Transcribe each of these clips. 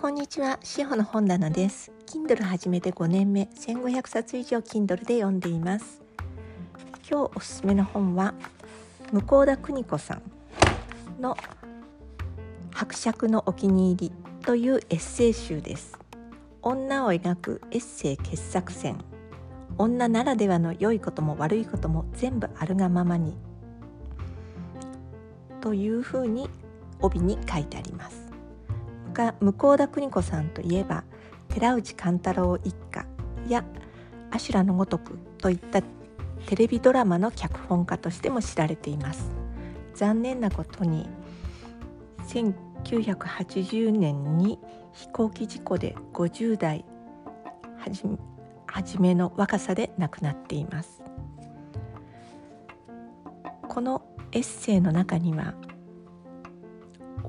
こんにちは、しほの本棚です。Kindle 始めて5年目、1500冊以上 Kindle で読んでいます。今日おすすめの本は向田邦子さんの伯爵のお気に入りというエッセイ集です。女を描くエッセイ傑作選。女ならではの良いことも悪いことも全部あるがままにというふうに帯に書いてあります。向田邦子さんといえば寺内貫太郎一家や阿修羅のごとくといったテレビドラマの脚本家としても知られています。残念なことに1980年に飛行機事故で50代初めの若さで亡くなっています。このエッセイの中には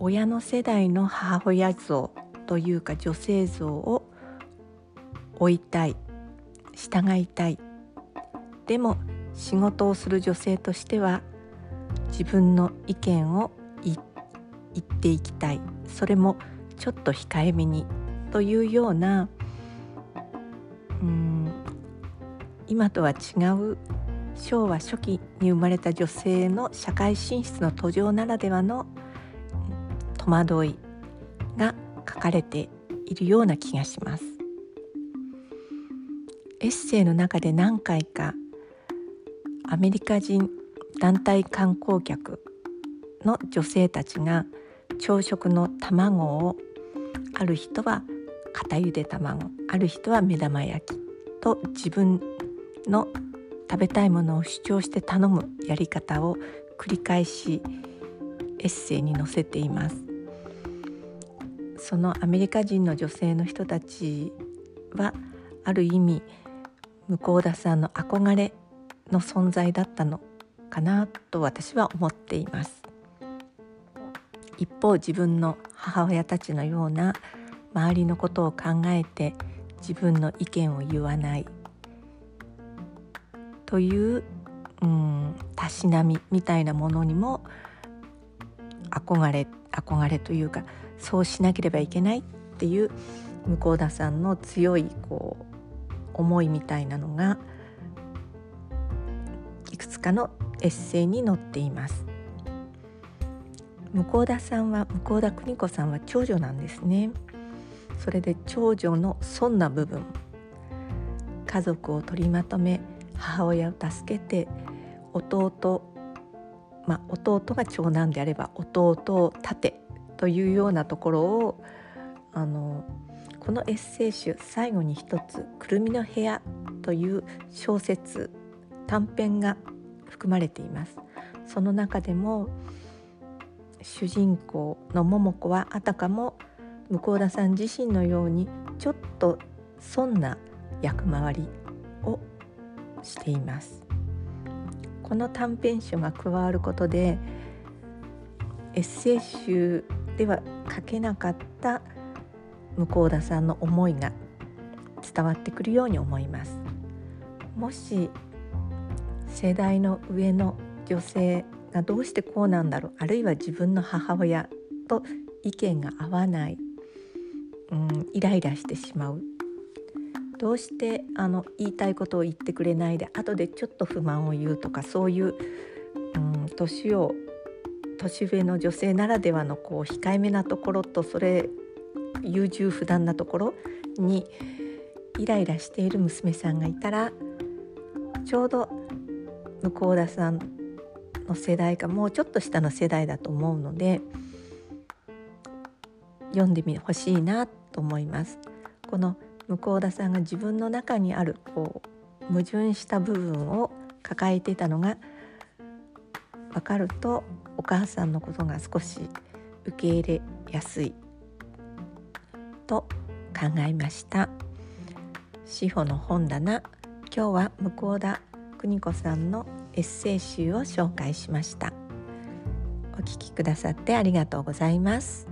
親の世代の母親像というか女性像を追いたい従いたい。でも仕事をする女性としては自分の意見を言っていきたい。それもちょっと控えめにというようなうん今とは違う昭和初期に生まれた女性の社会進出の途上ならではの戸惑いが書かれているような気がします。エッセイの中で何回かアメリカ人団体観光客の女性たちが朝食の卵をある人は片ゆで卵ある人は目玉焼きと自分の食べたいものを主張して頼むやり方を繰り返しエッセイに載せています。そのアメリカ人の女性の人たちはある意味向田さんの憧れの存在だったのかなと私は思っています。一方自分の母親たちのような周りのことを考えて自分の意見を言わない。といううんたしなみみたいなものにも憧れ憧れというかそうしなければいけないっていう向田さんの強いこう思いみたいなのがいくつかのエッセイに載っています。向田さんは向田邦子さんは長女なんですね。それで長女のそんな部分家族を取りまとめ母親を助けて弟まあ弟が長男であれば弟を立てというようなところをあのこのエッセイ集最後に一つ「くるみの部屋」という小説短編が含まれています。その中でも主人公の桃子はあたかも向田さん自身のようにちょっとそんな役回りをしています。この短編集が加わることでエッセイ集では書けなかった向田さんの思いが伝わってくるように思います。もし世代の上の女性がどうしてこうなんだろうあるいは自分の母親と意見が合わない、うん、イライラしてしまうどうしてあの言いたいことを言ってくれないで後でちょっと不満を言うとかそういう、うん、年を年上の女性ならではのこう控えめなところとそれ優柔不断なところにイライラしている娘さんがいたらちょうど向田さんの世代かもうちょっと下の世代だと思うので読んでみほしいなと思います。この向田さんが自分の中にあるこう矛盾した部分を抱えてたのが分かるとお母さんのことが少し受け入れやすいと考えました。志保の本棚今日は向田邦子さんのエッセイ集を紹介しました。お聞きくださってありがとうございます。